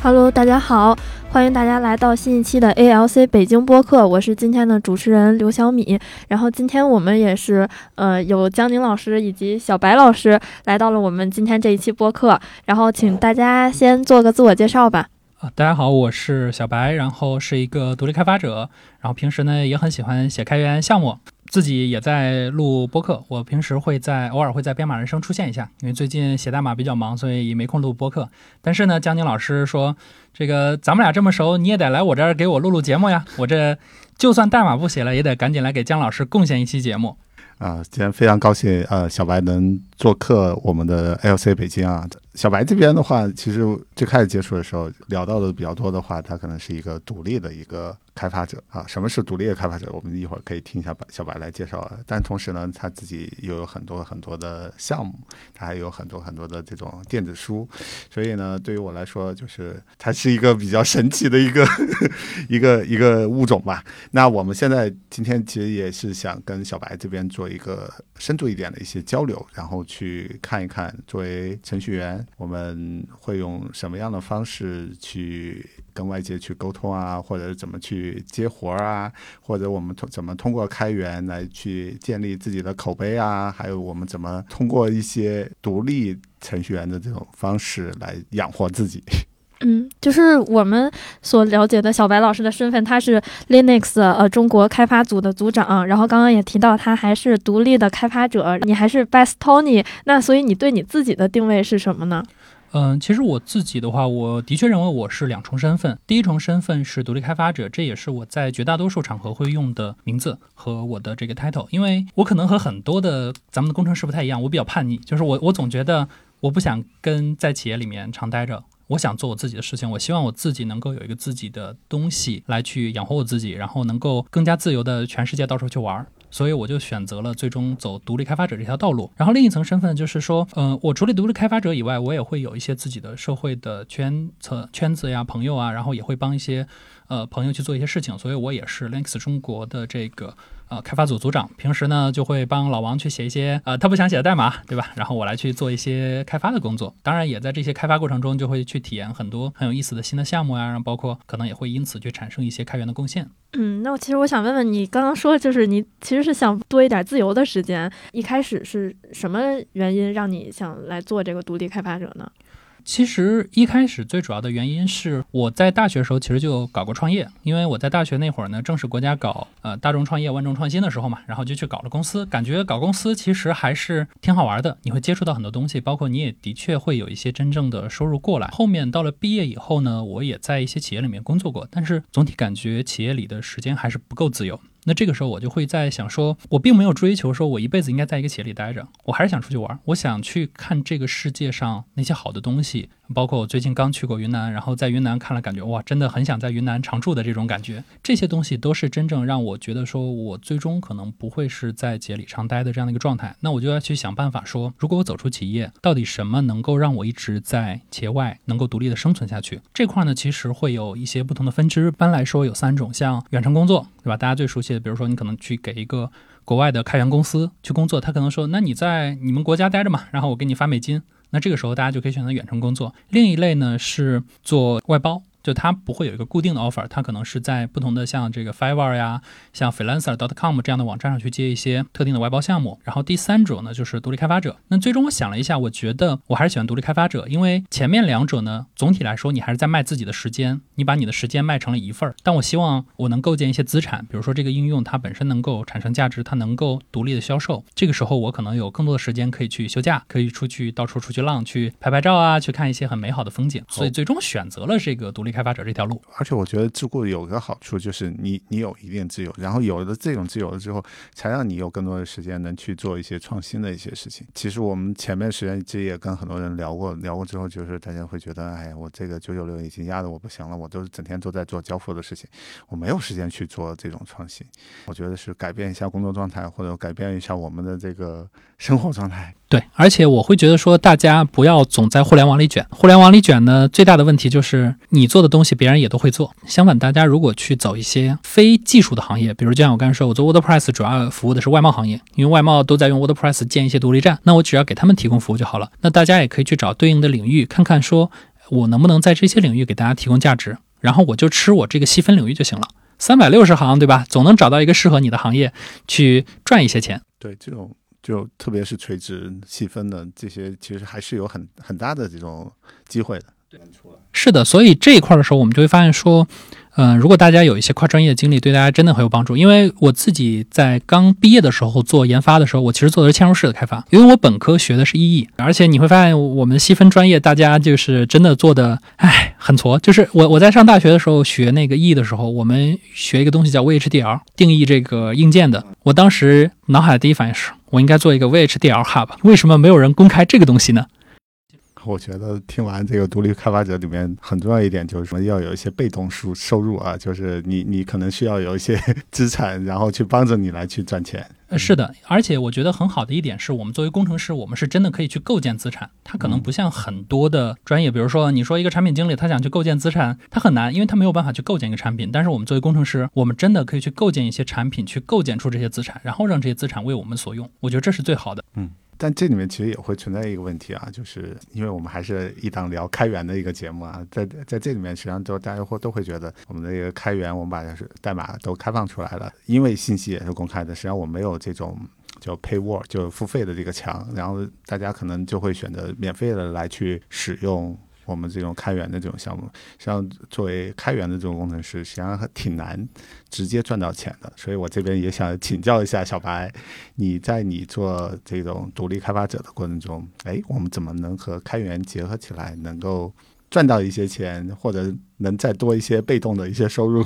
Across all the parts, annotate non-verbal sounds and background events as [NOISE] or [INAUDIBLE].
Hello，大家好，欢迎大家来到新一期的 ALC 北京播客，我是今天的主持人刘小米。然后今天我们也是呃有江宁老师以及小白老师来到了我们今天这一期播客，然后请大家先做个自我介绍吧。啊，大家好，我是小白，然后是一个独立开发者，然后平时呢也很喜欢写开源项目。自己也在录播客，我平时会在偶尔会在编码人生出现一下，因为最近写代码比较忙，所以也没空录播客。但是呢，江宁老师说，这个咱们俩这么熟，你也得来我这儿给我录录节目呀。我这就算代码不写了，也得赶紧来给姜老师贡献一期节目。啊，今天非常高兴，呃，小白能做客我们的 LC 北京啊。小白这边的话，其实最开始接触的时候聊到的比较多的话，他可能是一个独立的一个。开发者啊，什么是独立的开发者？我们一会儿可以听一下白小白来介绍。但同时呢，他自己又有很多很多的项目，他还有很多很多的这种电子书。所以呢，对于我来说，就是他是一个比较神奇的一个一个 [LAUGHS] 一个物种吧。那我们现在今天其实也是想跟小白这边做一个深度一点的一些交流，然后去看一看，作为程序员，我们会用什么样的方式去跟外界去沟通啊，或者怎么去。接活儿啊，或者我们通怎么通过开源来去建立自己的口碑啊？还有我们怎么通过一些独立程序员的这种方式来养活自己？嗯，就是我们所了解的小白老师的身份，他是 Linux 呃中国开发组的组长，然后刚刚也提到他还是独立的开发者，你还是 Best Tony，那所以你对你自己的定位是什么呢？嗯，其实我自己的话，我的确认为我是两重身份。第一重身份是独立开发者，这也是我在绝大多数场合会用的名字和我的这个 title。因为我可能和很多的咱们的工程师不太一样，我比较叛逆，就是我我总觉得我不想跟在企业里面常待着，我想做我自己的事情。我希望我自己能够有一个自己的东西来去养活我自己，然后能够更加自由的全世界到处去玩儿。所以我就选择了最终走独立开发者这条道路。然后另一层身份就是说，嗯，我除了独立开发者以外，我也会有一些自己的社会的圈层、圈子呀、朋友啊，然后也会帮一些呃朋友去做一些事情。所以我也是 Linux 中国的这个。呃，开发组组长平时呢就会帮老王去写一些呃他不想写的代码，对吧？然后我来去做一些开发的工作。当然，也在这些开发过程中就会去体验很多很有意思的新的项目呀，然后包括可能也会因此去产生一些开源的贡献。嗯，那我其实我想问问你，刚刚说就是你其实是想多一点自由的时间，一开始是什么原因让你想来做这个独立开发者呢？其实一开始最主要的原因是我在大学时候其实就搞过创业，因为我在大学那会儿呢，正是国家搞呃大众创业、万众创新的时候嘛，然后就去搞了公司，感觉搞公司其实还是挺好玩的，你会接触到很多东西，包括你也的确会有一些真正的收入过来。后面到了毕业以后呢，我也在一些企业里面工作过，但是总体感觉企业里的时间还是不够自由。那这个时候我就会在想说，我并没有追求说我一辈子应该在一个企业里待着，我还是想出去玩，我想去看这个世界上那些好的东西。包括我最近刚去过云南，然后在云南看了，感觉哇，真的很想在云南常住的这种感觉。这些东西都是真正让我觉得说，我最终可能不会是在企业里常待的这样的一个状态。那我就要去想办法说，如果我走出企业，到底什么能够让我一直在企业外能够独立的生存下去？这块呢，其实会有一些不同的分支。一般来说有三种，像远程工作，对吧？大家最熟悉的，比如说你可能去给一个国外的开源公司去工作，他可能说，那你在你们国家待着嘛，然后我给你发美金。那这个时候，大家就可以选择远程工作。另一类呢是做外包。就它不会有一个固定的 offer，它可能是在不同的像这个 Fiverr 呀、像 Freelancer.com 这样的网站上去接一些特定的外包项目。然后第三种呢就是独立开发者。那最终我想了一下，我觉得我还是喜欢独立开发者，因为前面两者呢，总体来说你还是在卖自己的时间，你把你的时间卖成了一份儿。但我希望我能构建一些资产，比如说这个应用它本身能够产生价值，它能够独立的销售。这个时候我可能有更多的时间可以去休假，可以出去到处出去浪，去拍拍照啊，去看一些很美好的风景。所以最终选择了这个独立。开发者这条路，而且我觉得自雇有个好处，就是你你有一定自由，然后有了这种自由了之后，才让你有更多的时间能去做一些创新的一些事情。其实我们前面时间其实也跟很多人聊过，聊过之后，就是大家会觉得，哎呀，我这个九九六已经压得我不行了，我都是整天都在做交付的事情，我没有时间去做这种创新。我觉得是改变一下工作状态，或者改变一下我们的这个生活状态。对，而且我会觉得说，大家不要总在互联网里卷。互联网里卷呢，最大的问题就是你做的东西别人也都会做。相反，大家如果去走一些非技术的行业，比如就像我刚才说，我做 WordPress 主要服务的是外贸行业，因为外贸都在用 WordPress 建一些独立站，那我只要给他们提供服务就好了。那大家也可以去找对应的领域，看看说。我能不能在这些领域给大家提供价值，然后我就吃我这个细分领域就行了。三百六十行，对吧？总能找到一个适合你的行业去赚一些钱。对，这种就特别是垂直细分的这些，其实还是有很很大的这种机会的。是的，所以这一块的时候，我们就会发现说，嗯、如果大家有一些跨专业的经历，对大家真的很有帮助。因为我自己在刚毕业的时候做研发的时候，我其实做的是嵌入式的开发，因为我本科学的是 EE，而且你会发现我们细分专业，大家就是真的做的，唉，很挫。就是我我在上大学的时候学那个 EE 的时候，我们学一个东西叫 VHDL，定义这个硬件的。我当时脑海的第一反应是我应该做一个 VHDL hub，为什么没有人公开这个东西呢？我觉得听完这个独立开发者里面很重要一点就是说要有一些被动收收入啊，就是你你可能需要有一些 [LAUGHS] 资产，然后去帮着你来去赚钱。呃，是的，而且我觉得很好的一点是我们作为工程师，我们是真的可以去构建资产。它可能不像很多的专业，比如说你说一个产品经理他想去构建资产，他很难，因为他没有办法去构建一个产品。但是我们作为工程师，我们真的可以去构建一些产品，去构建出这些资产，然后让这些资产为我们所用。我觉得这是最好的。但这里面其实也会存在一个问题啊，就是因为我们还是一档聊开源的一个节目啊，在在这里面实际上都大家会都会觉得我们的一个开源，我们把是代码都开放出来了，因为信息也是公开的，实际上我没有这种叫 paywall 就付费的这个墙，然后大家可能就会选择免费的来去使用。我们这种开源的这种项目，实际上作为开源的这种工程师，实际上还挺难直接赚到钱的。所以我这边也想请教一下小白，你在你做这种独立开发者的过程中，哎，我们怎么能和开源结合起来，能够赚到一些钱，或者能再多一些被动的一些收入？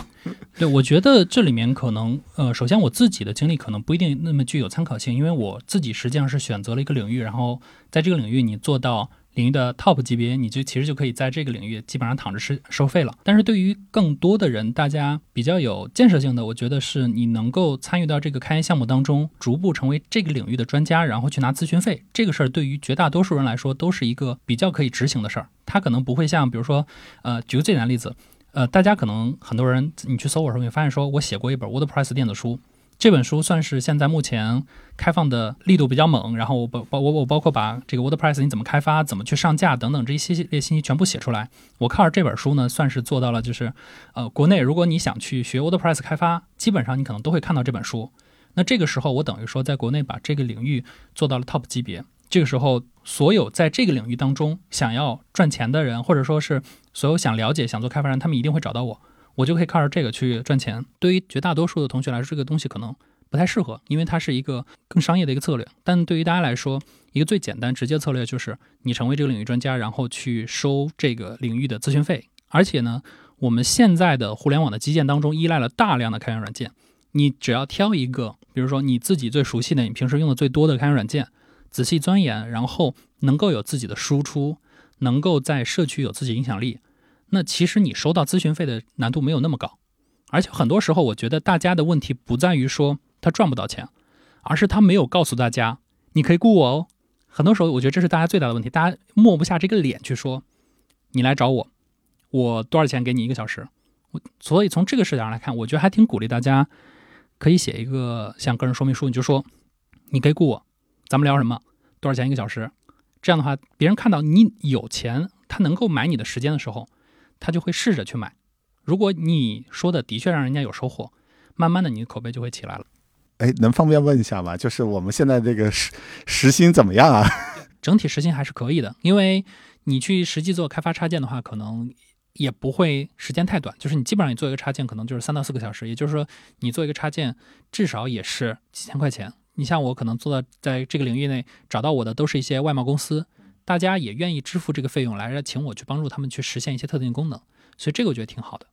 对，我觉得这里面可能，呃，首先我自己的经历可能不一定那么具有参考性，因为我自己实际上是选择了一个领域，然后在这个领域你做到。领域的 top 级别，你就其实就可以在这个领域基本上躺着是收费了。但是对于更多的人，大家比较有建设性的，我觉得是你能够参与到这个开源项目当中，逐步成为这个领域的专家，然后去拿咨询费。这个事儿对于绝大多数人来说，都是一个比较可以执行的事儿。它可能不会像，比如说，呃，举个最简单的例子，呃，大家可能很多人你去搜我的时候，你发现说我写过一本 WordPress 电子书。这本书算是现在目前开放的力度比较猛，然后我包包我我包括把这个 WordPress 你怎么开发、怎么去上架等等这一系列信息全部写出来。我靠着这本书呢，算是做到了，就是呃，国内如果你想去学 WordPress 开发，基本上你可能都会看到这本书。那这个时候我等于说在国内把这个领域做到了 top 级别。这个时候，所有在这个领域当中想要赚钱的人，或者说是所有想了解、想做开发人，他们一定会找到我。我就可以靠着这个去赚钱。对于绝大多数的同学来说，这个东西可能不太适合，因为它是一个更商业的一个策略。但对于大家来说，一个最简单直接策略就是你成为这个领域专家，然后去收这个领域的咨询费。而且呢，我们现在的互联网的基建当中依赖了大量的开源软件，你只要挑一个，比如说你自己最熟悉的、你平时用的最多的开源软件，仔细钻研，然后能够有自己的输出，能够在社区有自己影响力。那其实你收到咨询费的难度没有那么高，而且很多时候我觉得大家的问题不在于说他赚不到钱，而是他没有告诉大家你可以雇我哦。很多时候我觉得这是大家最大的问题，大家抹不下这个脸去说你来找我，我多少钱给你一个小时。我所以从这个视角上来看，我觉得还挺鼓励大家可以写一个像个人说明书，你就说你可以雇我，咱们聊什么，多少钱一个小时。这样的话，别人看到你有钱，他能够买你的时间的时候。他就会试着去买，如果你说的的确让人家有收获，慢慢的你的口碑就会起来了。哎，能方便问一下吗？就是我们现在这个时时薪怎么样啊？[LAUGHS] 整体时薪还是可以的，因为你去实际做开发插件的话，可能也不会时间太短。就是你基本上你做一个插件，可能就是三到四个小时，也就是说你做一个插件至少也是几千块钱。你像我可能做到在这个领域内找到我的都是一些外贸公司。大家也愿意支付这个费用来请我去帮助他们去实现一些特定功能，所以这个我觉得挺好的。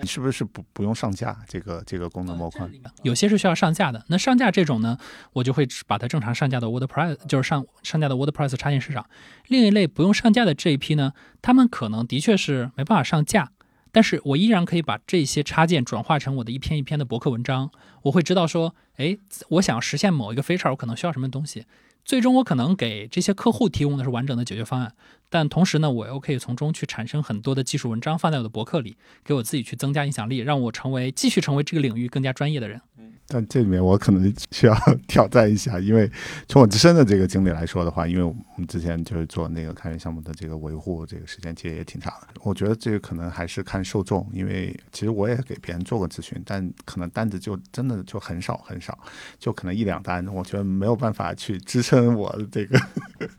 你是不是不不用上架这个这个功能模块？有些是需要上架的。那上架这种呢，我就会把它正常上架到 WordPress，就是上上架到 WordPress 插件市场。另一类不用上架的这一批呢，他们可能的确是没办法上架，但是我依然可以把这些插件转化成我的一篇一篇的博客文章。我会知道说，哎，我想实现某一个 feature，我可能需要什么东西。最终我可能给这些客户提供的是完整的解决方案，但同时呢，我又可以从中去产生很多的技术文章放在我的博客里，给我自己去增加影响力，让我成为继续成为这个领域更加专业的人。但这里面我可能需要挑战一下，因为从我自身的这个经历来说的话，因为我们之前就是做那个开源项目的这个维护，这个时间其实也挺长的。我觉得这个可能还是看受众，因为其实我也给别人做过咨询，但可能单子就真的就很少很少，就可能一两单，我觉得没有办法去支撑我这个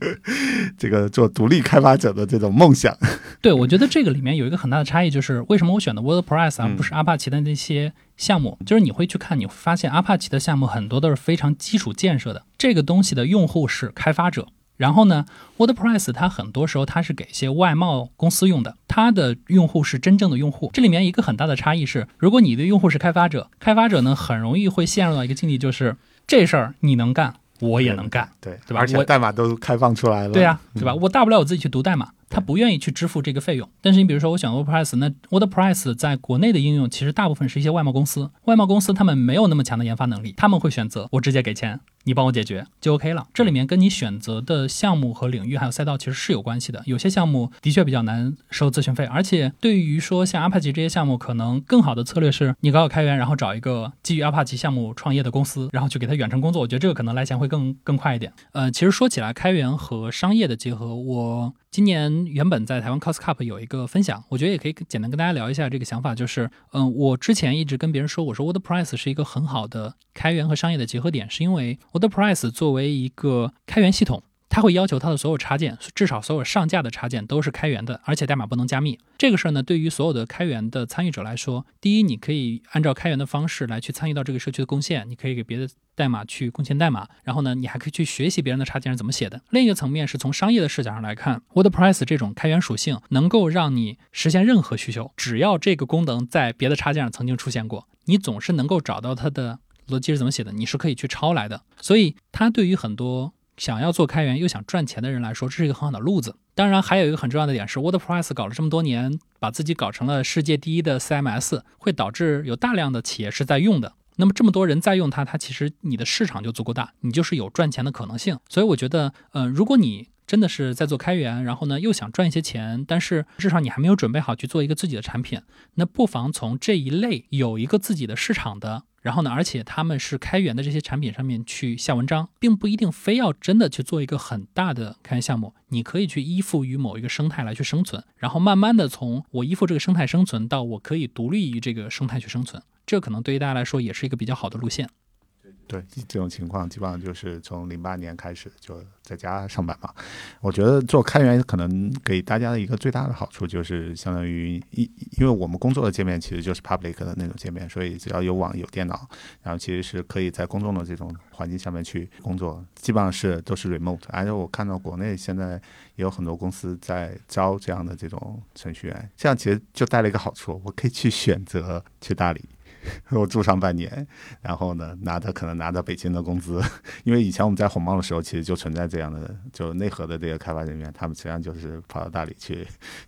[LAUGHS] 这个做独立开发者的这种梦想。对，我觉得这个里面有一个很大的差异，就是为什么我选的 WordPress 而嗯不是阿帕奇的那些项目，就是你会去看，你会发现阿帕奇的项目很多都是非常基础建设的，这个东西的用户是开发者。然后呢，WordPress 它很多时候它是给一些外贸公司用的，它的用户是真正的用户。这里面一个很大的差异是，如果你的用户是开发者，开发者呢很容易会陷入到一个境地，就是这事儿你能干，我也能干。对对吧我而且代码都开放出来了。对呀、对吧？我大不了我自己去读代码，他不愿意去支付这个费用。但是你比如说，我选 WordPress，那 WordPress 在国内的应用其实大部分是一些外贸公司，外贸公司他们没有那么强的研发能力，他们会选择我直接给钱，你帮我解决就 OK 了。这里面跟你选择的项目和领域还有赛道其实是有关系的。有些项目的确比较难收咨询费，而且对于说像 Apache 这些项目，可能更好的策略是你搞搞开源，然后找一个基于 Apache 项目创业的公司，然后去给他远程工作。我觉得这个可能来钱会更更快一点。呃，其实说起来，开源和商业的结合，我今年原本在台湾 Cos Cup 有一个分享，我觉得也可以简单跟大家聊一下这个想法，就是，嗯、我之前一直跟别人说，我说 WordPress 是一个很好的开源和商业的结合点，是因为 WordPress 作为一个开源系统。它会要求它的所有插件，至少所有上架的插件都是开源的，而且代码不能加密。这个事儿呢，对于所有的开源的参与者来说，第一，你可以按照开源的方式来去参与到这个社区的贡献，你可以给别的代码去贡献代码，然后呢，你还可以去学习别人的插件是怎么写的。另一个层面是从商业的视角上来看，WordPress 这种开源属性能够让你实现任何需求，只要这个功能在别的插件上曾经出现过，你总是能够找到它的逻辑是怎么写的，你是可以去抄来的。所以它对于很多想要做开源又想赚钱的人来说，这是一个很好的路子。当然，还有一个很重要的点是，WordPress 搞了这么多年，把自己搞成了世界第一的 CMS，会导致有大量的企业是在用的。那么这么多人在用它，它其实你的市场就足够大，你就是有赚钱的可能性。所以我觉得，呃，如果你真的是在做开源，然后呢又想赚一些钱，但是至少你还没有准备好去做一个自己的产品，那不妨从这一类有一个自己的市场的，然后呢，而且他们是开源的这些产品上面去下文章，并不一定非要真的去做一个很大的开源项目，你可以去依附于某一个生态来去生存，然后慢慢的从我依附这个生态生存到我可以独立于这个生态去生存，这可能对于大家来说也是一个比较好的路线。对这种情况，基本上就是从零八年开始就在家上班嘛。我觉得做开源可能给大家的一个最大的好处就是，相当于因，因为我们工作的界面其实就是 public 的那种界面，所以只要有网有电脑，然后其实是可以在公众的这种环境下面去工作，基本上是都是 remote。而且我看到国内现在也有很多公司在招这样的这种程序员，这样其实就带了一个好处，我可以去选择去大理。[LAUGHS] 我住上半年，然后呢，拿着可能拿着北京的工资，因为以前我们在红帽的时候，其实就存在这样的，就内核的这个开发人员，他们实际上就是跑到大理去，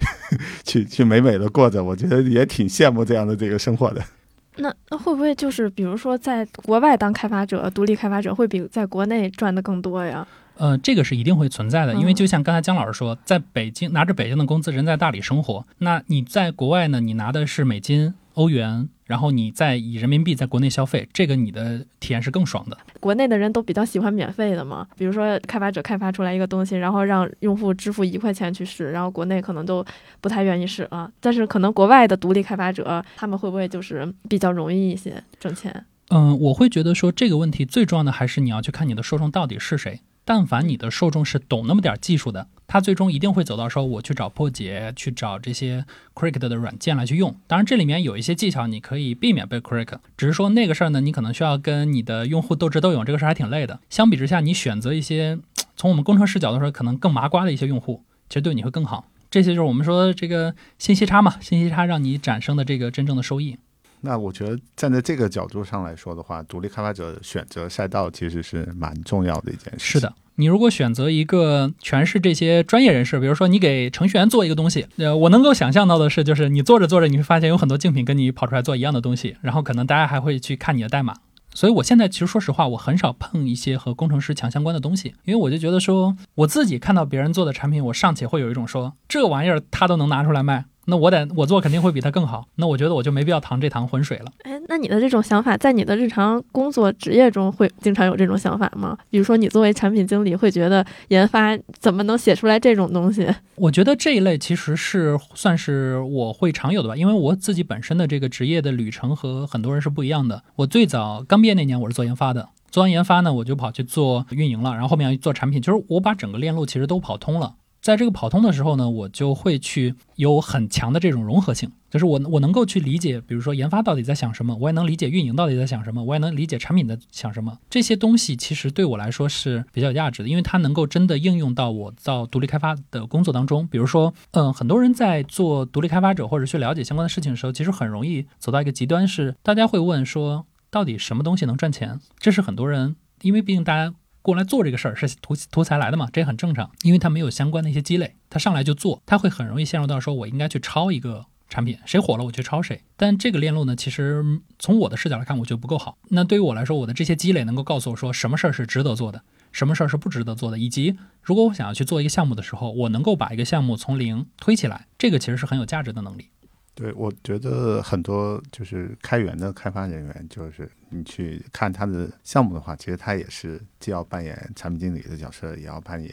[LAUGHS] 去去美美的过着，我觉得也挺羡慕这样的这个生活的。[LAUGHS] 那那会不会就是比如说在国外当开发者、独立开发者会比在国内赚的更多呀？呃，这个是一定会存在的，因为嗯就像刚才姜老师说，在北京拿着北京的工资，人在大理生活，那你在国外呢，你拿的是美金、欧元，然后你再以人民币在国内消费，这个你的体验是更爽的。国内的人都比较喜欢免费的嘛，比如说开发者开发出来一个东西，然后让用户支付一块钱去试，然后国内可能都不太愿意试啊。但是可能国外的独立开发者，他们会不会就是比较容易一些挣钱？嗯，我会觉得说这个问题最重要的还是你要去看你的受众到底是谁。但凡你的受众是懂那么点技术的，他最终一定会走到说我去找破解，去找这些 Cricut 的软件来去用。当然，这里面有一些技巧你可以避免被 Cricut，只是说那个事儿呢，你可能需要跟你的用户斗智斗勇，这个事儿还挺累的。相比之下，你选择一些从我们工程师角度说可能更麻瓜的一些用户，其实对你会更好。这些就是我们说这个信息差嘛，信息差让你产生的这个真正的收益。那我觉得站在这个角度上来说的话，独立开发者选择赛道其实是蛮重要的一件事。是的，你如果选择一个全是这些专业人士，比如说你给程序员做一个东西，呃，我能够想象到的是，就是你做着做着，你会发现有很多竞品跟你跑出来做一样的东西，然后可能大家还会去看你的代码。所以我现在其实说实话，我很少碰一些和工程师强相关的东西，因为我就觉得说，我自己看到别人做的产品，我尚且会有一种说这玩意儿他都能拿出来卖，那我得我做肯定会比他更好。那我觉得我就没必要趟这趟浑水了。哎，那你的这种想法，在你的日常工作职业中会经常有这种想法吗？比如说，你作为产品经理，会觉得研发怎么能写出来这种东西？我觉得这一类其实是算是我会常有的吧，因为我自己本身的这个职业的旅程和很多人是不一样的。我最早刚毕业那年，我是做研发的，做完研发呢，我就跑去做运营了，然后后面要做产品，就是我把整个链路其实都跑通了。在这个跑通的时候呢，我就会去有很强的这种融合性，就是我我能够去理解，比如说研发到底在想什么，我也能理解运营到底在想什么，我也能理解产品的想什么。这些东西其实对我来说是比较有价值的，因为它能够真的应用到我到独立开发的工作当中。比如说，嗯，很多人在做独立开发者或者去了解相关的事情的时候，其实很容易走到一个极端，是大家会问说，到底什么东西能赚钱？这是很多人，因为毕竟大家。过来做这个事儿是图图财来的嘛？这也很正常，因为他没有相关的一些积累，他上来就做，他会很容易陷入到说我应该去抄一个产品，谁火了我去抄谁。但这个链路呢，其实从我的视角来看，我觉得不够好。那对于我来说，我的这些积累能够告诉我说，什么事儿是值得做的，什么事儿是不值得做的，以及如果我想要去做一个项目的时候，我能够把一个项目从零推起来，这个其实是很有价值的能力。对，我觉得很多就是开源的开发人员，就是你去看他的项目的话，其实他也是既要扮演产品经理的角色，也要扮演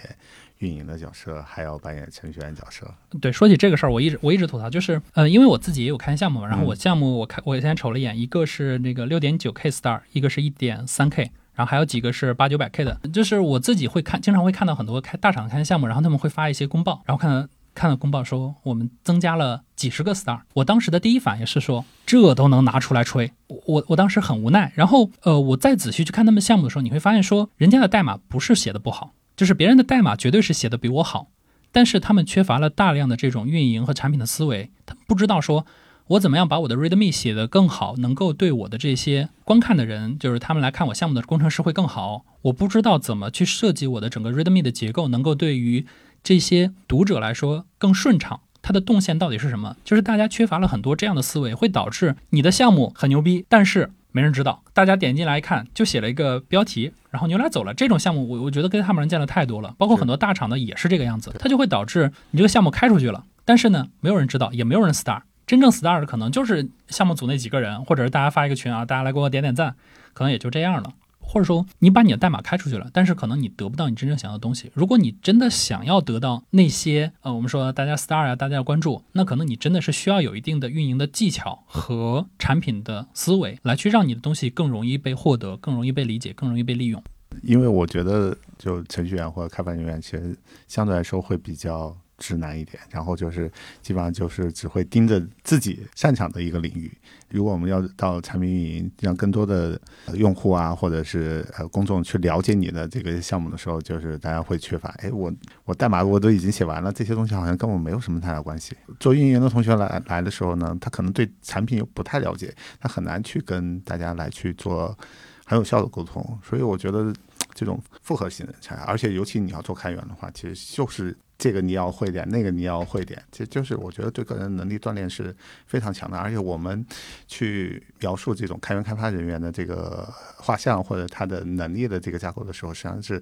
运营的角色，还要扮演程序员角色。对，说起这个事儿，我一直我一直吐槽，就是呃，因为我自己也有看项目嘛，然后我项目我看我先瞅了一眼，一个是那个六点九 K star，一个是一点三 K，然后还有几个是八九百 K 的，就是我自己会看，经常会看到很多开大厂开项目，然后他们会发一些公报，然后看。看到公报说我们增加了几十个 star，我当时的第一反应是说这都能拿出来吹，我我当时很无奈。然后呃，我再仔细去看他们项目的时候，你会发现说人家的代码不是写的不好，就是别人的代码绝对是写的比我好，但是他们缺乏了大量的这种运营和产品的思维，他们不知道说我怎么样把我的 readme 写得更好，能够对我的这些观看的人，就是他们来看我项目的工程师会更好。我不知道怎么去设计我的整个 readme 的结构，能够对于这些读者来说更顺畅，它的动线到底是什么？就是大家缺乏了很多这样的思维，会导致你的项目很牛逼，但是没人知道。大家点进来一看，就写了一个标题，然后牛来走了。这种项目，我我觉得跟他们人见的太多了，包括很多大厂的也是这个样子。它就会导致你这个项目开出去了，但是呢，没有人知道，也没有人 star。真正 star 的可能就是项目组那几个人，或者是大家发一个群啊，大家来给我点点赞，可能也就这样了。或者说你把你的代码开出去了，但是可能你得不到你真正想要的东西。如果你真的想要得到那些呃，我们说大家 star 啊，大家要关注，那可能你真的是需要有一定的运营的技巧和产品的思维，来去让你的东西更容易被获得，更容易被理解，更容易被利用。因为我觉得，就程序员或者开发人员，其实相对来说会比较。直男一点，然后就是基本上就是只会盯着自己擅长的一个领域。如果我们要到产品运营，让更多的用户啊，或者是呃公众去了解你的这个项目的时候，就是大家会缺乏。哎，我我代码我都已经写完了，这些东西好像跟我没有什么太大关系。做运营的同学来来的时候呢，他可能对产品又不太了解，他很难去跟大家来去做很有效的沟通。所以我觉得这种复合型人才，而且尤其你要做开源的话，其实就是。这个你要会点，那个你要会点，其实就是我觉得对个人能力锻炼是非常强的。而且我们去描述这种开源开发人员的这个画像或者他的能力的这个架构的时候，实际上是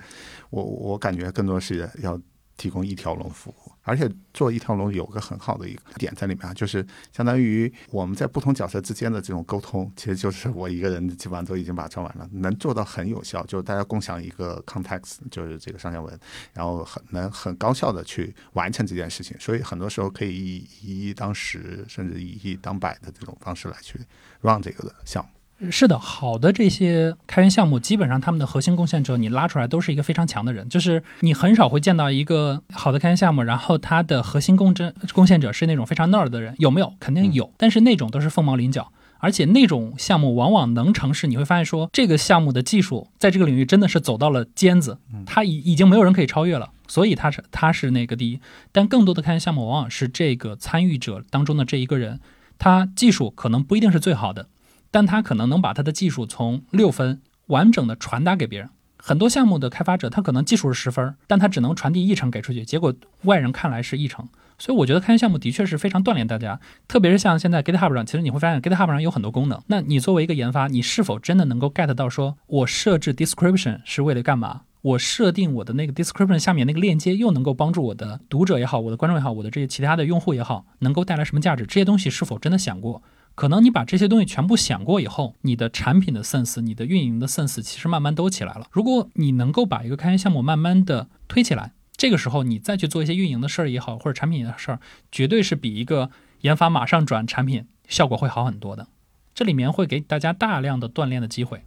我我感觉更多是要。提供一条龙服务，而且做一条龙有个很好的一个点在里面啊，就是相当于我们在不同角色之间的这种沟通，其实就是我一个人基本上都已经把它做完了，能做到很有效，就是大家共享一个 context，就是这个上下文，然后很能很高效的去完成这件事情，所以很多时候可以以一当十，甚至以一当百的这种方式来去 run 这个的项目。是的，好的这些开源项目，基本上他们的核心贡献者，你拉出来都是一个非常强的人，就是你很少会见到一个好的开源项目，然后它的核心贡真贡献者是那种非常 nerd 的人，有没有？肯定有，但是那种都是凤毛麟角，而且那种项目往往能成事，你会发现说这个项目的技术在这个领域真的是走到了尖子，它已已经没有人可以超越了，所以它是它是那个第一。但更多的开源项目往往是这个参与者当中的这一个人，他技术可能不一定是最好的。但他可能能把他的技术从六分完整的传达给别人。很多项目的开发者，他可能技术是十分，但他只能传递一成给出去，结果外人看来是一成。所以我觉得开源项目的确是非常锻炼大家，特别是像现在 GitHub 上，其实你会发现 GitHub 上有很多功能。那你作为一个研发，你是否真的能够 get 到说，我设置 description 是为了干嘛？我设定我的那个 description 下面那个链接，又能够帮助我的读者也好，我的观众也好，我的这些其他的用户也好，能够带来什么价值？这些东西是否真的想过？可能你把这些东西全部想过以后，你的产品的 sense，你的运营的 sense，其实慢慢都起来了。如果你能够把一个开源项目慢慢的推起来，这个时候你再去做一些运营的事儿也好，或者产品的事儿，绝对是比一个研发马上转产品效果会好很多的。这里面会给大家大量的锻炼的机会。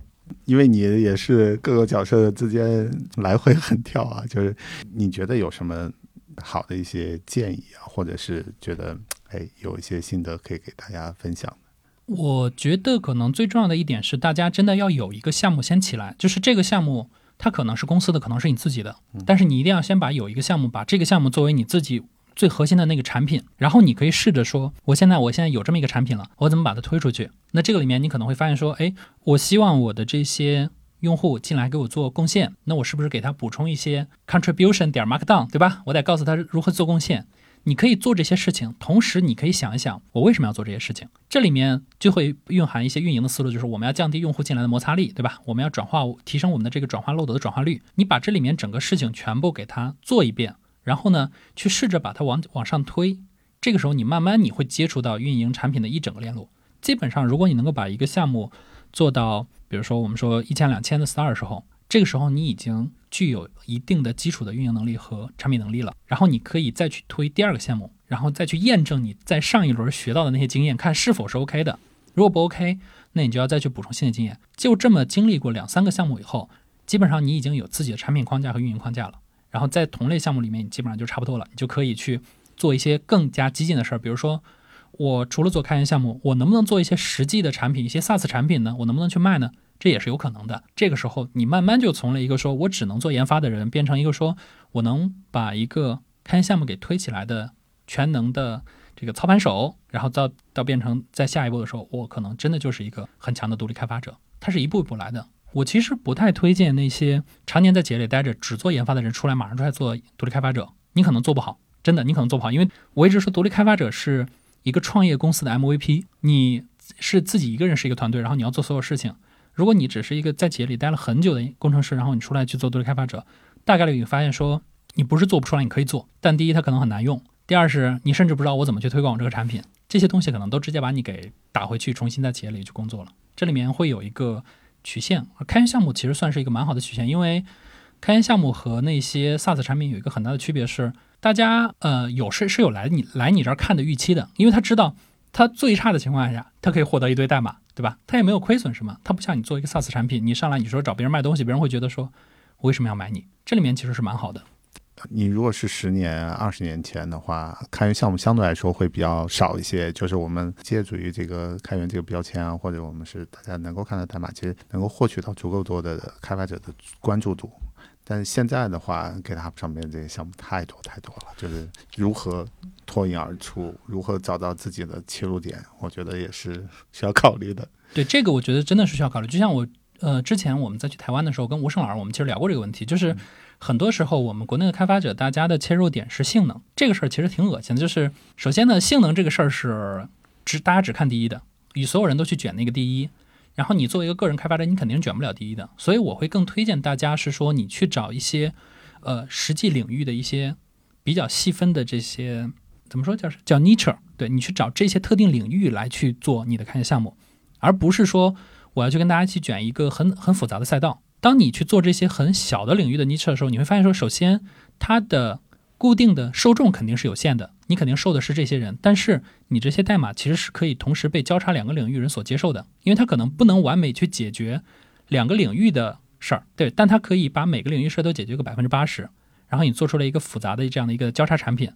因为你也是各个角色之间来回很跳啊，就是你觉得有什么好的一些建议啊，或者是觉得哎有一些心得可以给大家分享？我觉得可能最重要的一点是，大家真的要有一个项目先起来，就是这个项目它可能是公司的，可能是你自己的，但是你一定要先把有一个项目，把这个项目作为你自己。最核心的那个产品，然后你可以试着说，我现在我现在有这么一个产品了，我怎么把它推出去？那这个里面你可能会发现说，哎，我希望我的这些用户进来给我做贡献，那我是不是给他补充一些 contribution 点 markdown，对吧？我得告诉他如何做贡献。你可以做这些事情，同时你可以想一想，我为什么要做这些事情？这里面就会蕴含一些运营的思路，就是我们要降低用户进来的摩擦力，对吧？我们要转化提升我们的这个转化漏斗的转化率。你把这里面整个事情全部给它做一遍。然后呢，去试着把它往往上推。这个时候，你慢慢你会接触到运营产品的一整个链路。基本上，如果你能够把一个项目做到，比如说我们说一千两千的 star 的时候，这个时候你已经具有一定的基础的运营能力和产品能力了。然后你可以再去推第二个项目，然后再去验证你在上一轮学到的那些经验，看是否是 OK 的。如果不 OK，那你就要再去补充新的经验。就这么经历过两三个项目以后，基本上你已经有自己的产品框架和运营框架了。然后在同类项目里面，你基本上就差不多了，你就可以去做一些更加激进的事儿。比如说，我除了做开源项目，我能不能做一些实际的产品，一些 SaaS 产品呢？我能不能去卖呢？这也是有可能的。这个时候，你慢慢就从了一个说我只能做研发的人，变成一个说我能把一个开源项目给推起来的全能的这个操盘手。然后到到变成在下一步的时候，我可能真的就是一个很强的独立开发者。它是一步一步来的。我其实不太推荐那些常年在企业里待着只做研发的人出来马上出来做独立开发者，你可能做不好，真的你可能做不好，因为我一直说独立开发者是一个创业公司的 MVP，你是自己一个人是一个团队，然后你要做所有事情。如果你只是一个在企业里待了很久的工程师，然后你出来去做独立开发者，大概率你发现说你不是做不出来，你可以做，但第一它可能很难用，第二是你甚至不知道我怎么去推广这个产品，这些东西可能都直接把你给打回去，重新在企业里去工作了。这里面会有一个。曲线，开源项目其实算是一个蛮好的曲线，因为开源项目和那些 SaaS 产品有一个很大的区别是，大家呃有是是有来你来你这儿看的预期的，因为他知道他最差的情况下，他可以获得一堆代码，对吧？他也没有亏损什么，他不像你做一个 SaaS 产品，你上来你说找别人卖东西，别人会觉得说我为什么要买你？这里面其实是蛮好的。你如果是十年、二十年前的话，开源项目相对来说会比较少一些。就是我们借助于这个开源这个标签啊，或者我们是大家能够看到代码，其实能够获取到足够多的开发者的关注度。但是现在的话，GitHub 上面这些项目太多太多了，就是如何脱颖而出，如何找到自己的切入点，我觉得也是 [LAUGHS] 需要考虑的。对这个，我觉得真的是需要考虑。就像我呃之前我们在去台湾的时候，跟吴胜老师我们其实聊过这个问题，就是。很多时候，我们国内的开发者，大家的切入点是性能，这个事儿其实挺恶心的。就是首先呢，性能这个事儿是只大家只看第一的，与所有人都去卷那个第一。然后你作为一个个人开发者，你肯定卷不了第一的。所以我会更推荐大家是说，你去找一些呃实际领域的一些比较细分的这些怎么说叫叫 niche，对你去找这些特定领域来去做你的开源项目，而不是说我要去跟大家去卷一个很很复杂的赛道。当你去做这些很小的领域的 niche 的时候，你会发现说，首先它的固定的受众肯定是有限的，你肯定受的是这些人。但是你这些代码其实是可以同时被交叉两个领域人所接受的，因为它可能不能完美去解决两个领域的事儿，对，但它可以把每个领域事儿都解决个百分之八十。然后你做出了一个复杂的这样的一个交叉产品，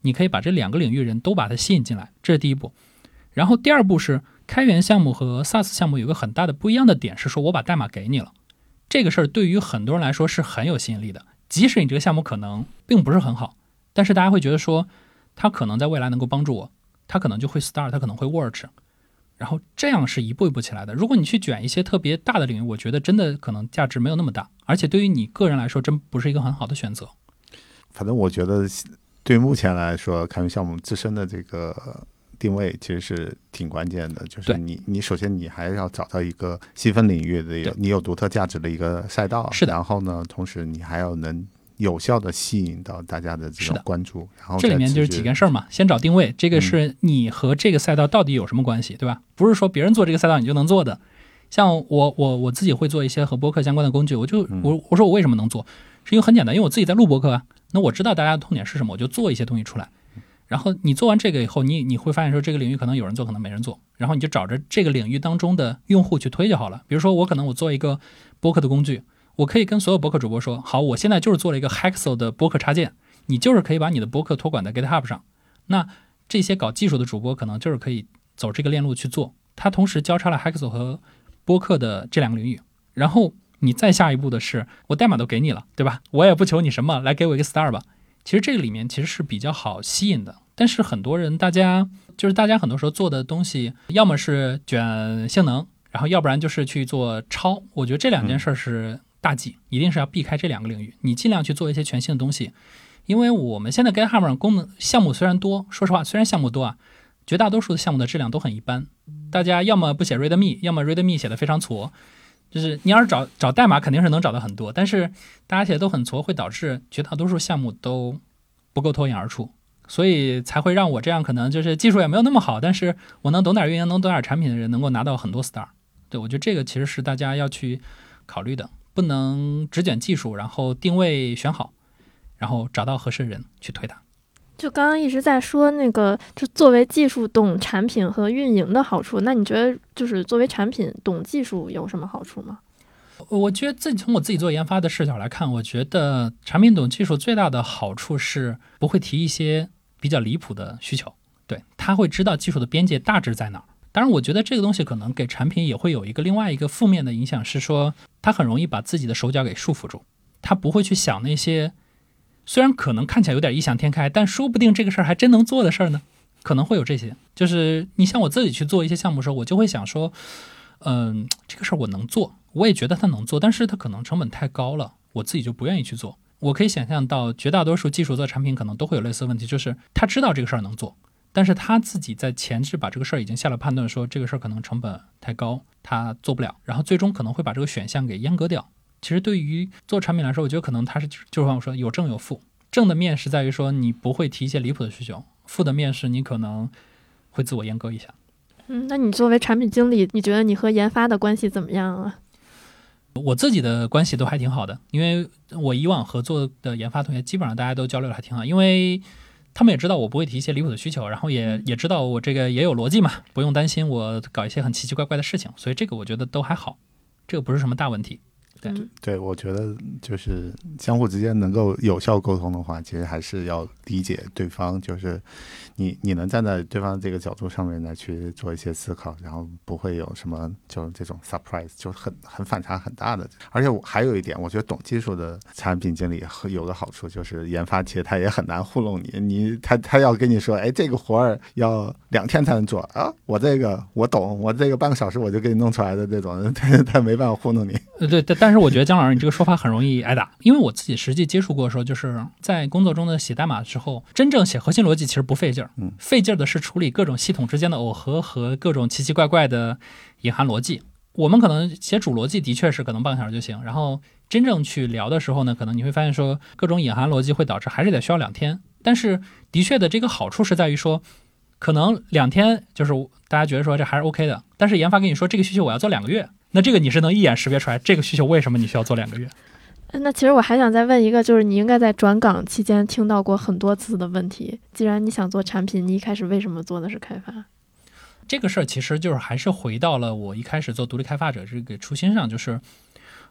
你可以把这两个领域人都把它吸引进来，这是第一步。然后第二步是开源项目和 SaaS 项目有个很大的不一样的点是说，我把代码给你了。这个事儿对于很多人来说是很有吸引力的，即使你这个项目可能并不是很好，但是大家会觉得说，它可能在未来能够帮助我，它可能就会 start，它可能会 watch，然后这样是一步一步起来的。如果你去卷一些特别大的领域，我觉得真的可能价值没有那么大，而且对于你个人来说，真不是一个很好的选择。反正我觉得，对于目前来说，开源项目自身的这个定位其实是挺关键的，就是你你首先你还要找到一个细分领域的有你有独特价值的一个赛道，是的然后呢，同时你还要能有效的吸引到大家的这种关注，然后这里面就是几件事儿嘛，先找定位，这个是你和这个赛道到底有什么关系，对吧？不是说别人做这个赛道你就能做的。像我我我自己会做一些和播客相关的工具，我就嗯我我说我为什么能做，是因为很简单，因为我自己在录播客啊，那我知道大家的痛点是什么，我就做一些东西出来。然后你做完这个以后，你你会发现说这个领域可能有人做，可能没人做，然后你就找着这个领域当中的用户去推就好了。比如说我可能我做一个播客的工具，我可以跟所有博客主播说，好，我现在就是做了一个 Hexel 的博客插件，你就是可以把你的博客托管在 GitHub 上。那这些搞技术的主播可能就是可以走这个链路去做，它同时交叉了 Hexel 和播客的这两个领域，然后你再下一步的是，我代码都给你了，对吧？我也不求你什么，来给我一个 star 吧。其实这个里面其实是比较好吸引的，但是很多人大家就是大家很多时候做的东西，要么是卷性能，然后要不然就是去做超。我觉得这两件事儿是大忌，一定是要避开这两个领域。你尽量去做一些全新的东西，因为我们现在 GitHub 上功能项目虽然多，说实话虽然项目多啊，绝大多数的项目的质量都很一般。大家要么不写 README，要么 README 写的非常挫。就是你要是找找代码，肯定是能找到很多，但是大家写的都很挫，会导致绝大多数项目都不够脱颖而出，所以才会让我这样可能就是技术也没有那么好，但是我能懂点运营，能懂点产品的人能够拿到很多 star。对我觉得这个其实是大家要去考虑的，不能只卷技术，然后定位选好，然后找到合适的人去推它。就刚刚一直在说那个，就作为技术懂产品和运营的好处，那你觉得就是作为产品懂技术有什么好处吗？我觉得自己从我自己做研发的视角来看，我觉得产品懂技术最大的好处是不会提一些比较离谱的需求，对他会知道技术的边界大致在哪儿。当然，我觉得这个东西可能给产品也会有一个另外一个负面的影响，是说他很容易把自己的手脚给束缚住，他不会去想那些虽然可能看起来有点异想天开，但说不定这个事儿还真能做的事儿呢。可能会有这些，就是你像我自己去做一些项目的时候，我就会想说，嗯，这个事儿我能做，我也觉得它能做，但是它可能成本太高了，我自己就不愿意去做。我可以想象到，绝大多数技术做产品可能都会有类似的问题，就是他知道这个事儿能做，但是他自己在前置把这个事儿已经下了判断，说这个事儿可能成本太高，他做不了，然后最终可能会把这个选项给阉割掉。其实对于做产品来说，我觉得可能他是就是像我说有正有负，正的面是在于说你不会提一些离谱的需求，负的面是你可能会自我阉割一下。嗯，那你作为产品经理，你觉得你和研发的关系怎么样啊？我自己的关系都还挺好的，因为我以往合作的研发同学基本上大家都交流的还挺好，因为他们也知道我不会提一些离谱的需求，然后也也知道我这个也有逻辑嘛，不用担心我搞一些很奇奇怪怪的事情，所以这个我觉得都还好，这个不是什么大问题。对嗯对，我觉得就是相互之间能够有效沟通的话，其实还是要理解对方，就是你你能站在对方这个角度上面来去做一些思考，然后不会有什么就这种 surprise，就很很反差很大的。而且我还有一点，我觉得懂技术的产品经理和有个好处就是研发，其实他也很难糊弄你，你他他要跟你说，哎，这个活儿要两天才能做啊，我这个我懂，我这个半个小时我就给你弄出来的这种，[LAUGHS] 他他没办法糊弄你。呃，对，但但是我觉得姜老师你这个说法很容易挨打，因为我自己实际接触过的时候，就是在工作中的写代码之后，真正写核心逻辑其实不费劲儿，嗯费劲儿的是处理各种系统之间的耦合和各种奇奇怪怪的隐含逻辑。我们可能写主逻辑的确是可能半个小时就行，然后真正去聊的时候呢，可能你会发现说各种隐含逻辑会导致还是得需要两天。但是的确的这个好处是在于说，可能两天就是大家觉得说这还是 OK 的，但是研发跟你说这个需求我要做两个月，那这个你是能一眼识别出来这个需求为什么你需要做两个月。呃那其实我还想再问一个，就是你应该在转岗期间听到过很多次的问题。既然你想做产品，你一开始为什么做的是开发？这个事儿其实就是还是回到了我一开始做独立开发者这个初心上，就是，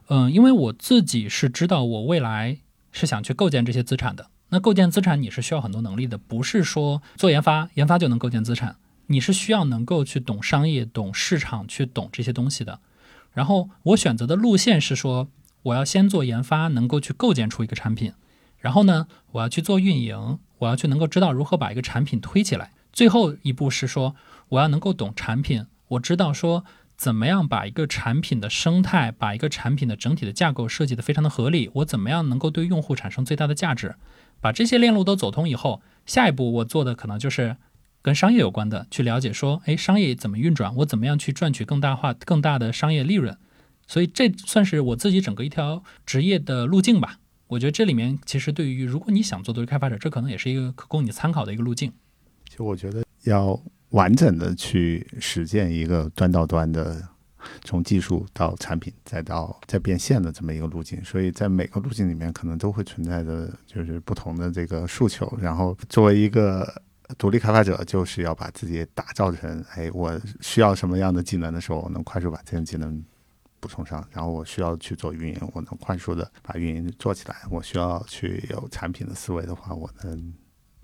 嗯、因为我自己是知道我未来是想去构建这些资产的。那构建资产你是需要很多能力的，不是说做研发研发就能构建资产，你是需要能够去懂商业、懂市场、去懂这些东西的。然后我选择的路线是说，我要先做研发，能够去构建出一个产品，然后呢，我要去做运营，我要去能够知道如何把一个产品推起来。最后一步是说，我要能够懂产品，我知道说怎么样把一个产品的生态，把一个产品的整体的架构设计得非常的合理，我怎么样能够对用户产生最大的价值。把这些链路都走通以后，下一步我做的可能就是跟商业有关的，去了解说，哎，商业怎么运转，我怎么样去赚取更大化、更大的商业利润。所以这算是我自己整个一条职业的路径吧。我觉得这里面其实对于如果你想做独立开发者，这可能也是一个可供你参考的一个路径。就我觉得要完整的去实践一个端到端的，从技术到产品再到再变现的这么一个路径，所以在每个路径里面可能都会存在着就是不同的这个诉求。然后作为一个独立开发者，就是要把自己打造成，哎，我需要什么样的技能的时候，我能快速把这些技能。补充上，然后我需要去做运营，我能快速的把运营做起来。我需要去有产品的思维的话，我能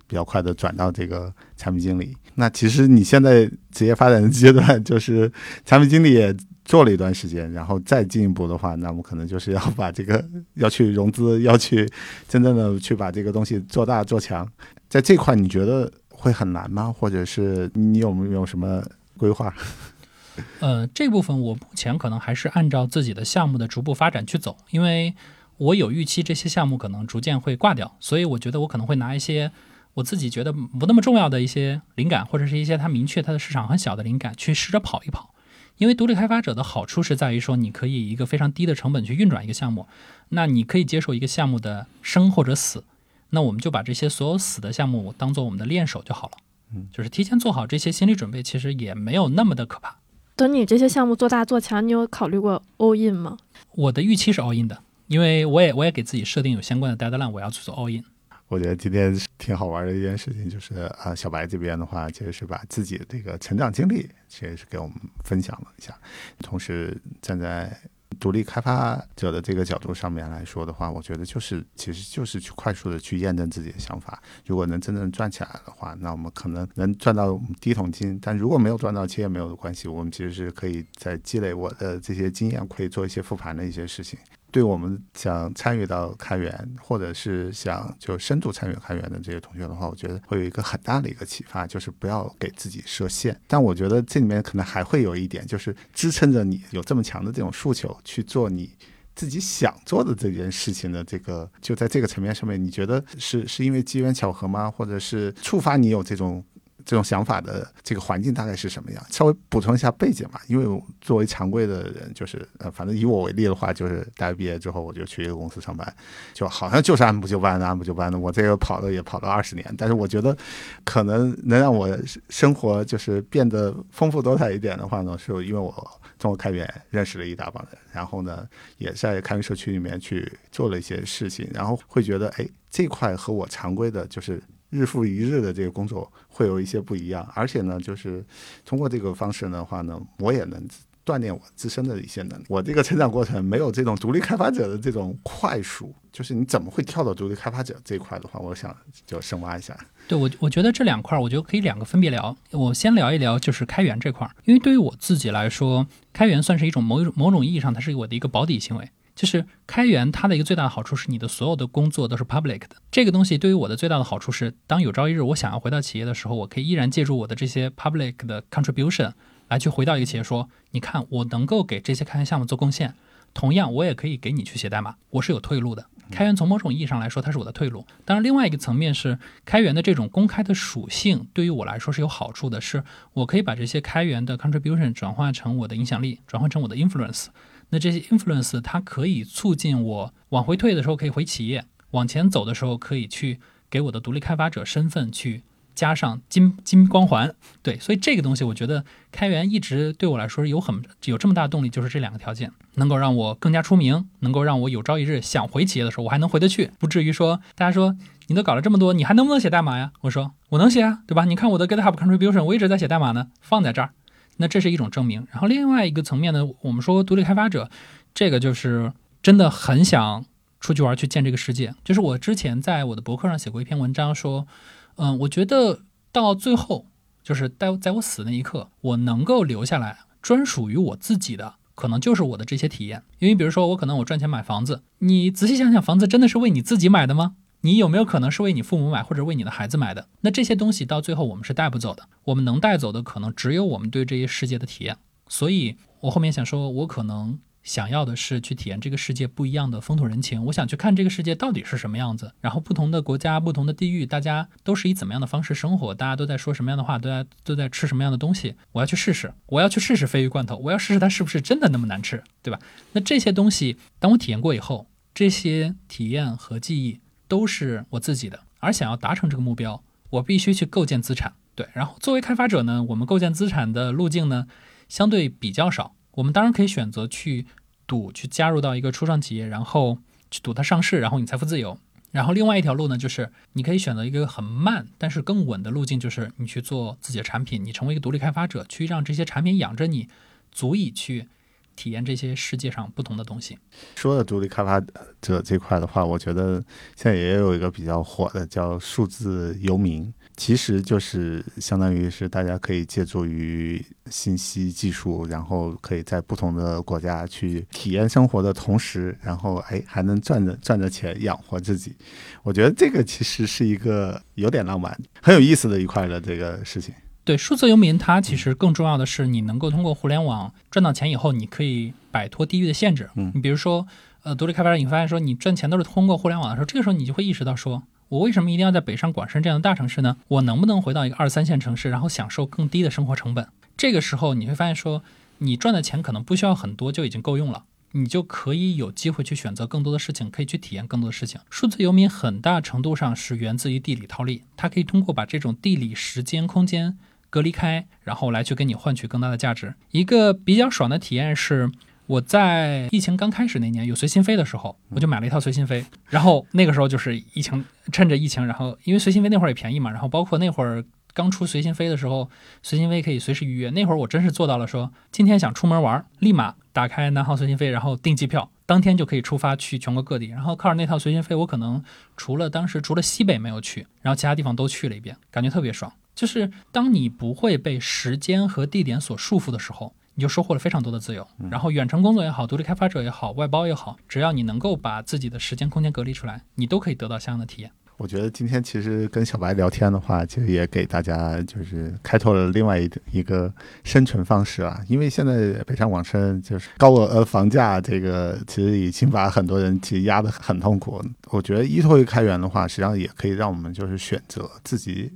比较快的转到这个产品经理。那其实你现在职业发展的阶段，就是产品经理也做了一段时间，然后再进一步的话，那么可能就是要把这个要去融资，要去真正的去把这个东西做大做强。在这块，你觉得会很难吗？或者是你有没有什么规划？[LAUGHS] 呃，这部分我目前可能还是按照自己的项目的逐步发展去走，因为我有预期这些项目可能逐渐会挂掉，所以我觉得我可能会拿一些我自己觉得不那么重要的一些灵感，或者是一些它明确它的市场很小的灵感，去试着跑一跑。因为独立开发者的好处是在于说，你可以一个非常低的成本去运转一个项目，那你可以接受一个项目的生或者死，那我们就把这些所有死的项目当做我们的练手就好了，嗯，就是提前做好这些心理准备，其实也没有那么的可怕。等你这些项目做大做强，你有考虑过 all in 吗？我的预期是 all in 的，因为我也我也给自己设定有相关的 deadline，我要去做 all in。我觉得今天挺好玩的一件事情，就是啊，小白这边的话，其实是把自己的这个成长经历，其实是给我们分享了一下，同时站在。独立开发者的这个角度上面来说的话，我觉得就是其实就是去快速的去验证自己的想法。如果能真正赚起来的话，那我们可能能赚到第一桶金；但如果没有赚到，钱也没有关系。我们其实是可以在积累我的这些经验，可以做一些复盘的一些事情。对我们想参与到开源，或者是想就深度参与开源的这些同学的话，我觉得会有一个很大的一个启发，就是不要给自己设限。但我觉得这里面可能还会有一点，就是支撑着你有这么强的这种诉求去做你自己想做的这件事情的这个，就在这个层面上面，你觉得是是因为机缘巧合吗？或者是触发你有这种？这种想法的这个环境大概是什么样？稍微补充一下背景吧。因为作为常规的人，就是呃，反正以我为例的话，就是大学毕业之后我就去一个公司上班，就好像就是按部就班的，按部就班的。我这个跑了也跑了二十年，但是我觉得可能能让我生活就是变得丰富多彩一点的话呢，是因为我通过开源认识了一大帮人，然后呢，也在开源社区里面去做了一些事情，然后会觉得哎，这块和我常规的就是。日复一日的这个工作会有一些不一样，而且呢，就是通过这个方式的话呢，我也能锻炼我自身的一些能力。我这个成长过程没有这种独立开发者的这种快速，就是你怎么会跳到独立开发者这块的话，我想就深挖一下。对我，我觉得这两块，我觉得可以两个分别聊。我先聊一聊就是开源这块，因为对于我自己来说，开源算是一种某种某种意义上，它是我的一个保底行为。就是开源，它的一个最大的好处是你的所有的工作都是 public 的。这个东西对于我的最大的好处是，当有朝一日我想要回到企业的时候，我可以依然借助我的这些 public 的 contribution 来去回到一个企业说，你看我能够给这些开源项目做贡献，同样我也可以给你去写代码，我是有退路的。开源从某种意义上来说，它是我的退路。当然，另外一个层面是开源的这种公开的属性对于我来说是有好处的，是我可以把这些开源的 contribution 转化成我的影响力，转换成我的 influence。那这些 influence 它可以促进我往回退的时候可以回企业，往前走的时候可以去给我的独立开发者身份去加上金金光环。对，所以这个东西我觉得开源一直对我来说有很有这么大动力，就是这两个条件能够让我更加出名，能够让我有朝一日想回企业的时候我还能回得去，不至于说大家说你都搞了这么多，你还能不能写代码呀？我说我能写啊，对吧？你看我的 GitHub contribution，我一直在写代码呢，放在这儿。那这是一种证明，然后另外一个层面呢，我们说独立开发者，这个就是真的很想出去玩，去见这个世界。就是我之前在我的博客上写过一篇文章，说，嗯，我觉得到最后，就是在在我死那一刻，我能够留下来专属于我自己的，可能就是我的这些体验。因为比如说，我可能我赚钱买房子，你仔细想想，房子真的是为你自己买的吗？你有没有可能是为你父母买，或者为你的孩子买的？那这些东西到最后我们是带不走的。我们能带走的，可能只有我们对这些世界的体验。所以我后面想说，我可能想要的是去体验这个世界不一样的风土人情，我想去看这个世界到底是什么样子。然后不同的国家、不同的地域，大家都是以怎么样的方式生活，大家都在说什么样的话，大家都在吃什么样的东西。我要去试试，我要去试试鲱鱼罐头，我要试试它是不是真的那么难吃，对吧？那这些东西，当我体验过以后，这些体验和记忆都是我自己的。而想要达成这个目标，我必须去构建资产。对，然后作为开发者呢，我们构建资产的路径呢，相对比较少。我们当然可以选择去赌，去加入到一个初创企业，然后去赌它上市，然后你财富自由。然后另外一条路呢，就是你可以选择一个很慢但是更稳的路径，就是你去做自己的产品，你成为一个独立开发者，去让这些产品养着你，足以去体验这些世界上不同的东西。说的独立开发者这块的话，我觉得现在也有一个比较火的叫数字游民。其实就是相当于是大家可以借助于信息技术，然后可以在不同的国家去体验生活的同时，然后哎还能赚着赚着钱养活自己。我觉得这个其实是一个有点浪漫、很有意思的一块的这个事情。对，数字游民，它其实更重要的是你能够通过互联网赚到钱以后，你可以摆脱地域的限制。嗯，你比如说，呃，独立开发者，你发现说你赚钱都是通过互联网的时候，这个时候你就会意识到说。我为什么一定要在北上广深这样的大城市呢？我能不能回到一个二三线城市，然后享受更低的生活成本？这个时候你会发现，说你赚的钱可能不需要很多就已经够用了，你就可以有机会去选择更多的事情，可以去体验更多的事情。数字游民很大程度上是源自于地理套利，它可以通过把这种地理、时间、空间隔离开，然后来去给你换取更大的价值。一个比较爽的体验是。我在疫情刚开始那年有随心飞的时候，我就买了一套随心飞。然后那个时候就是疫情，趁着疫情，然后因为随心飞那会儿也便宜嘛，然后包括那会儿刚出随心飞的时候，随心飞可以随时预约。那会儿我真是做到了，说今天想出门玩，立马打开南航随心飞，然后订机票，当天就可以出发去全国各地。然后靠着那套随心飞，我可能除了当时除了西北没有去，然后其他地方都去了一遍，感觉特别爽。就是当你不会被时间和地点所束缚的时候。你就收获了非常多的自由，然后远程工作也好，独立开发者也好，外包也好，只要你能够把自己的时间空间隔离出来，你都可以得到相应的体验。我觉得今天其实跟小白聊天的话，其实也给大家就是开拓了另外一一个生存方式啊。因为现在北上广深就是高额房价，这个其实已经把很多人其实压得很痛苦。我觉得依托于开源的话，实际上也可以让我们就是选择自己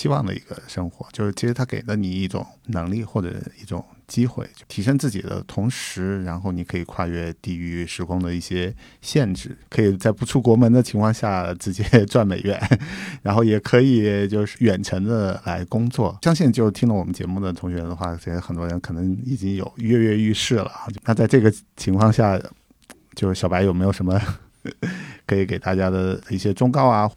期望的一个生活，就是其实它给了你一种能力或者一种。机会提升自己的同时，然后你可以跨越地域时空的一些限制，可以在不出国门的情况下直接 [LAUGHS] 赚美元，然后也可以就是远程的来工作。相信就是听了我们节目的同学的话，这些很多人可能已经有跃跃欲试了。那在这个情况下，就是小白有没有什么 [LAUGHS] 可以给大家的一些忠告啊？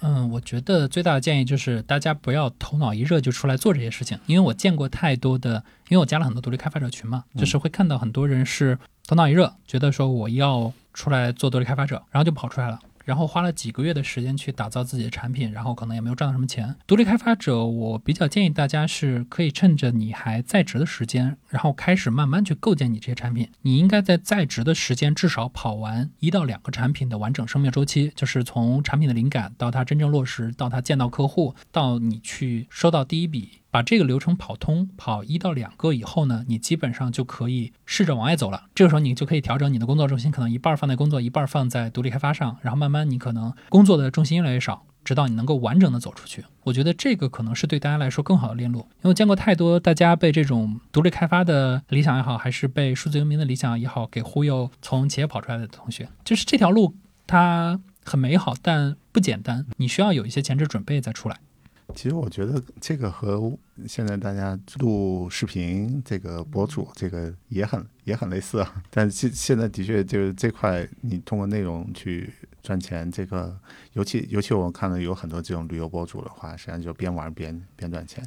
嗯，我觉得最大的建议就是大家不要头脑一热就出来做这些事情，因为我见过太多的，因为我加了很多独立开发者群嘛，就是会看到很多人是头脑一热，觉得说我要出来做独立开发者，然后就跑出来了。然后花了几个月的时间去打造自己的产品，然后可能也没有赚到什么钱。独立开发者，我比较建议大家是可以趁着你还在职的时间，然后开始慢慢去构建你这些产品。你应该在在职的时间至少跑完一到两个产品的完整生命周期，就是从产品的灵感到它真正落实，到它见到客户，到你去收到第一笔。把这个流程跑通，跑一到两个以后呢，你基本上就可以试着往外走了。这个时候你就可以调整你的工作重心，可能一半放在工作，一半放在独立开发上，然后慢慢你可能工作的重心越来越少，直到你能够完整的走出去。我觉得这个可能是对大家来说更好的链路，因为我见过太多大家被这种独立开发的理想也好，还是被数字游民的理想也好给忽悠，从企业跑出来的同学，就是这条路它很美好，但不简单，你需要有一些前置准备再出来。其实我觉得这个和现在大家录视频这个博主这个也很也很类似啊，但现现在的确就是这块，你通过内容去赚钱，这个尤其尤其我看到有很多这种旅游博主的话，实际上就边玩边边赚钱。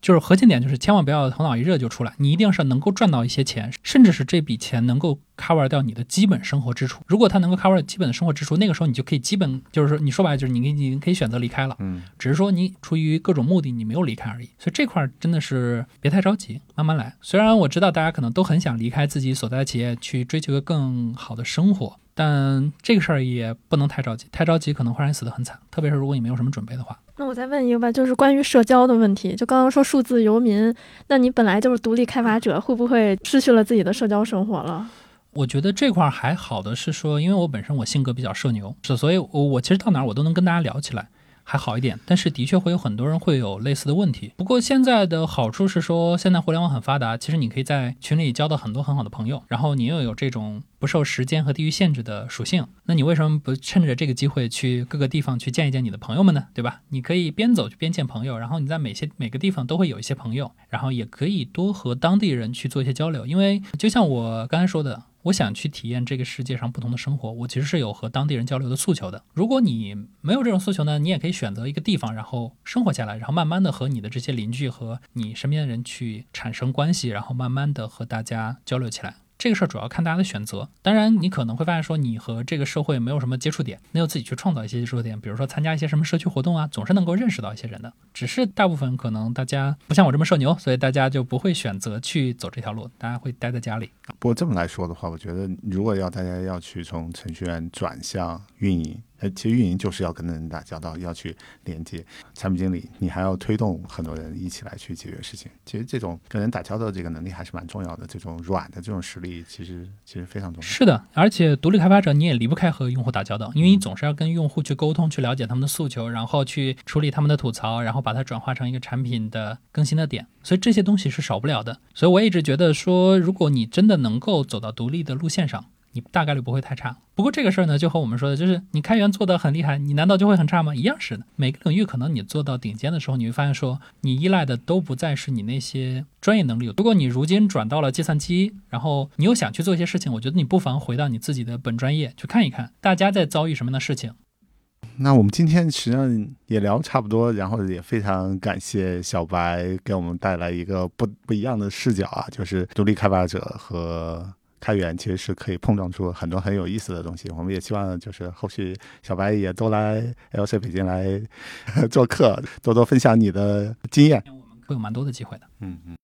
就是核心点就是千万不要头脑一热就出来，你一定是能够赚到一些钱，甚至是这笔钱能够 cover 掉你的基本生活支出。如果它能够 cover 基本的生活支出，那个时候你就可以基本就是说，你说白了就是你你可以选择离开了，嗯，只是说你出于各种目的你没有离开而已。所以这块真的是别太着急，慢慢来。虽然我知道大家可能都很想离开自己所在的企业去追求个更好的生活，但这个事儿也不能太着急，太着急可能会让你死得很惨，特别是如果你没有什么准备的话。那我再问一个吧，就是关于社交的问题。就刚刚说数字游民，那你本来就是独立开发者，会不会失去了自己的社交生活了？我觉得这块儿还好的是说，因为我本身我性格比较社牛，是所以我我其实到哪儿我都能跟大家聊起来。还好一点，但是的确会有很多人会有类似的问题。不过现在的好处是说，现在互联网很发达，其实你可以在群里交到很多很好的朋友，然后你又有这种不受时间和地域限制的属性，那你为什么不趁着这个机会去各个地方去见一见你的朋友们呢？对吧？你可以边走边见朋友，然后你在每些每个地方都会有一些朋友，然后也可以多和当地人去做一些交流，因为就像我刚才说的。我想去体验这个世界上不同的生活，我其实是有和当地人交流的诉求的。如果你没有这种诉求呢，你也可以选择一个地方，然后生活下来，然后慢慢的和你的这些邻居和你身边的人去产生关系，然后慢慢的和大家交流起来。这个事儿主要看大家的选择。当然，你可能会发现说你和这个社会没有什么接触点，那就自己去创造一些接触点，比如说参加一些什么社区活动啊，总是能够认识到一些人的。只是大部分可能大家不像我这么社牛，所以大家就不会选择去走这条路，大家会待在家里。不过这么来说的话，我觉得如果要大家要去从程序员转向运营。呃，其实运营就是要跟人打交道，要去连接产品经理，你还要推动很多人一起来去解决事情。其实这种跟人打交道的这个能力还是蛮重要的，这种软的这种实力其实其实非常重要。是的，而且独立开发者你也离不开和用户打交道，因为你总是要跟用户去沟通，去了解他们的诉求，然后去处理他们的吐槽，然后把它转化成一个产品的更新的点。所以这些东西是少不了的。所以我一直觉得说，如果你真的能够走到独立的路线上。你大概率不会太差。不过这个事儿呢，就和我们说的，就是你开源做得很厉害，你难道就会很差吗？一样是的。每个领域可能你做到顶尖的时候，你会发现说，你依赖的都不再是你那些专业能力。如果你如今转到了计算机，然后你又想去做一些事情，我觉得你不妨回到你自己的本专业去看一看，大家在遭遇什么样的事情。那我们今天实际上也聊差不多，然后也非常感谢小白给我们带来一个不不一样的视角啊，就是独立开发者和。开源其实是可以碰撞出很多很有意思的东西，我们也希望就是后续小白也多来 LC 北京来 [LAUGHS] 做客，多多分享你的经验，我们会有蛮多的机会的。嗯嗯。